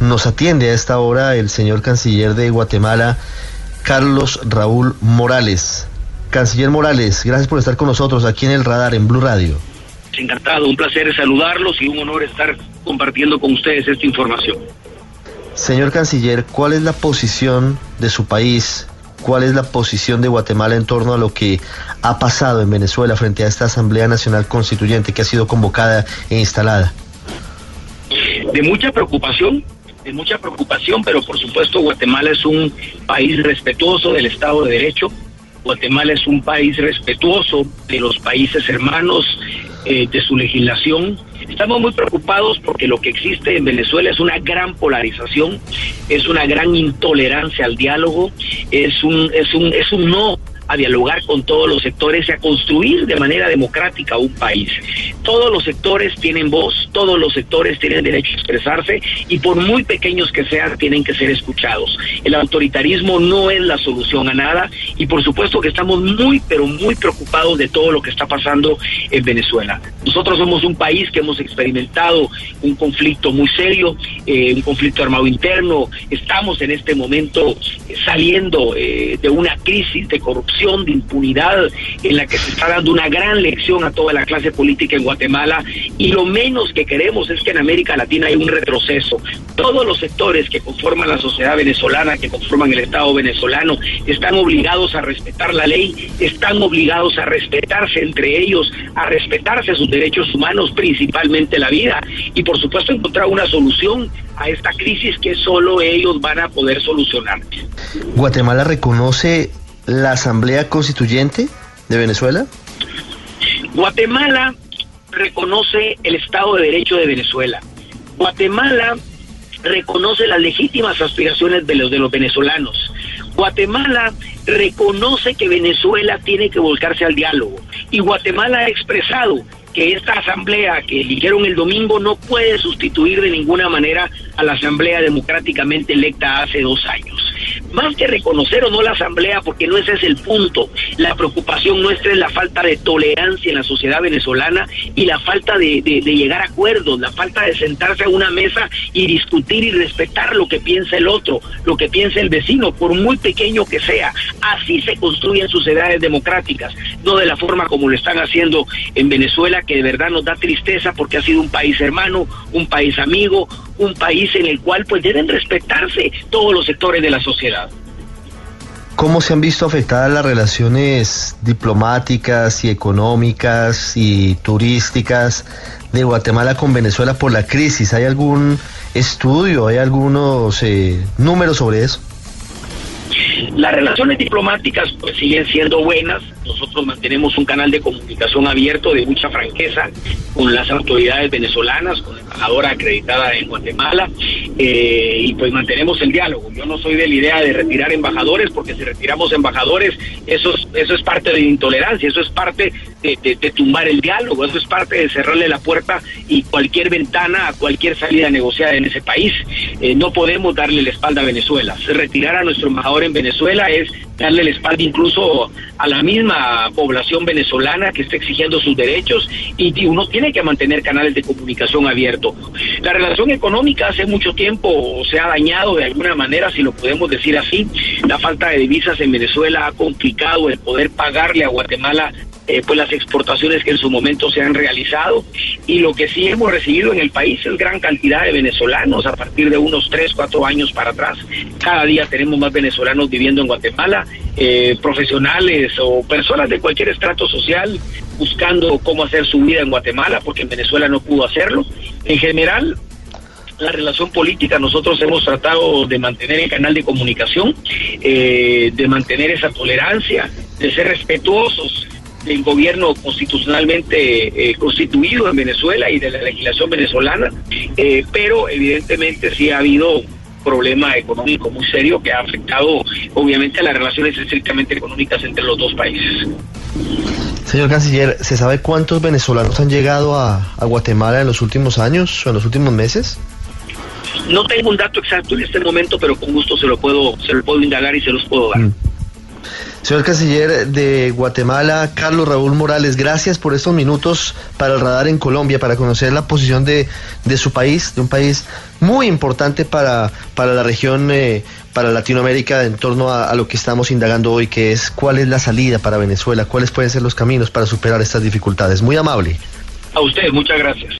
Nos atiende a esta hora el señor canciller de Guatemala, Carlos Raúl Morales. Canciller Morales, gracias por estar con nosotros aquí en el radar, en Blue Radio. Encantado, un placer saludarlos y un honor estar compartiendo con ustedes esta información. Señor canciller, ¿cuál es la posición de su país? ¿Cuál es la posición de Guatemala en torno a lo que ha pasado en Venezuela frente a esta Asamblea Nacional Constituyente que ha sido convocada e instalada? De mucha preocupación, de mucha preocupación, pero por supuesto Guatemala es un país respetuoso del Estado de Derecho. Guatemala es un país respetuoso de los países hermanos, eh, de su legislación. Estamos muy preocupados porque lo que existe en Venezuela es una gran polarización, es una gran intolerancia al diálogo, es un, es un, es un no a dialogar con todos los sectores y a construir de manera democrática un país. Todos los sectores tienen voz, todos los sectores tienen derecho a expresarse y por muy pequeños que sean, tienen que ser escuchados. El autoritarismo no es la solución a nada y por supuesto que estamos muy, pero muy preocupados de todo lo que está pasando en Venezuela. Nosotros somos un país que hemos experimentado un conflicto muy serio, eh, un conflicto armado interno, estamos en este momento saliendo eh, de una crisis de corrupción de impunidad en la que se está dando una gran lección a toda la clase política en Guatemala y lo menos que queremos es que en América Latina haya un retroceso. Todos los sectores que conforman la sociedad venezolana, que conforman el Estado venezolano, están obligados a respetar la ley, están obligados a respetarse entre ellos, a respetarse sus derechos humanos, principalmente la vida, y por supuesto encontrar una solución a esta crisis que solo ellos van a poder solucionar. ¿Guatemala reconoce la Asamblea Constituyente de Venezuela? Guatemala reconoce el Estado de Derecho de Venezuela. Guatemala reconoce las legítimas aspiraciones de los, de los venezolanos. Guatemala reconoce que Venezuela tiene que volcarse al diálogo. Y Guatemala ha expresado que esta asamblea que eligieron el domingo no puede sustituir de ninguna manera a la asamblea democráticamente electa hace dos años. Más que reconocer o no la asamblea, porque no ese es el punto, la preocupación nuestra es la falta de tolerancia en la sociedad venezolana y la falta de, llegar a acuerdos, la falta de sentarse a una mesa y discutir y respetar lo que piensa el otro, lo que piensa el vecino, por muy pequeño que sea. Así se construyen sociedades democráticas, no de la forma como lo están haciendo en Venezuela, que de verdad nos da tristeza porque ha sido un país hermano, un país amigo, un país en el cual pues deben respetarse todos los sectores de la sociedad. ¿Cómo se han visto afectadas las relaciones diplomáticas y económicas y turísticas de Guatemala con Venezuela por la crisis? ¿Hay algún estudio, hay algunos eh, números sobre eso? Las relaciones diplomáticas pues siguen siendo buenas. Nosotros mantenemos un canal de comunicación abierto de mucha franqueza con las autoridades venezolanas, con la embajadora acreditada en Guatemala, eh, y pues mantenemos el diálogo. Yo no soy de la idea de retirar embajadores, porque si retiramos embajadores, eso es, eso es parte de intolerancia, eso es parte de, tumbar el diálogo, eso es parte de cerrarle la puerta y cualquier ventana a cualquier salida negociada en ese país. Eh, no podemos darle la espalda a Venezuela. Retirar a nuestro embajador en Venezuela es darle la espalda incluso a la misma población venezolana que está exigiendo sus derechos y uno tiene que mantener canales de comunicación abiertos. La relación económica hace mucho tiempo se ha dañado de alguna manera, si lo podemos decir así. La falta de divisas en Venezuela ha complicado el poder pagarle a Guatemala eh, pues las exportaciones que en su momento se han realizado y lo que sí hemos recibido en el país es gran cantidad de venezolanos a partir de unos 3, 4 años para atrás. Cada día tenemos más venezolanos viviendo en Guatemala, eh, profesionales o personas de cualquier estrato social buscando cómo hacer su vida en Guatemala porque en Venezuela no pudo hacerlo. En general, la relación política nosotros hemos tratado de mantener el canal de comunicación, eh, de mantener esa tolerancia, de ser respetuosos del gobierno constitucionalmente eh, constituido en Venezuela y de la legislación venezolana, eh, pero evidentemente sí ha habido problema económico muy serio que ha afectado obviamente a las relaciones estrictamente económicas entre los dos países. Señor canciller, ¿se sabe cuántos venezolanos han llegado a, a Guatemala en los últimos años o en los últimos meses? No tengo un dato exacto en este momento, pero con gusto se lo puedo, se lo puedo indagar y se los puedo dar. Mm. Señor canciller de Guatemala, Carlos Raúl Morales, gracias por estos minutos para el radar en Colombia, para conocer la posición de, de su país, de un país muy importante para, para la región, eh, para Latinoamérica, en torno a, a lo que estamos indagando hoy, que es cuál es la salida para Venezuela, cuáles pueden ser los caminos para superar estas dificultades. Muy amable. A ustedes, muchas gracias.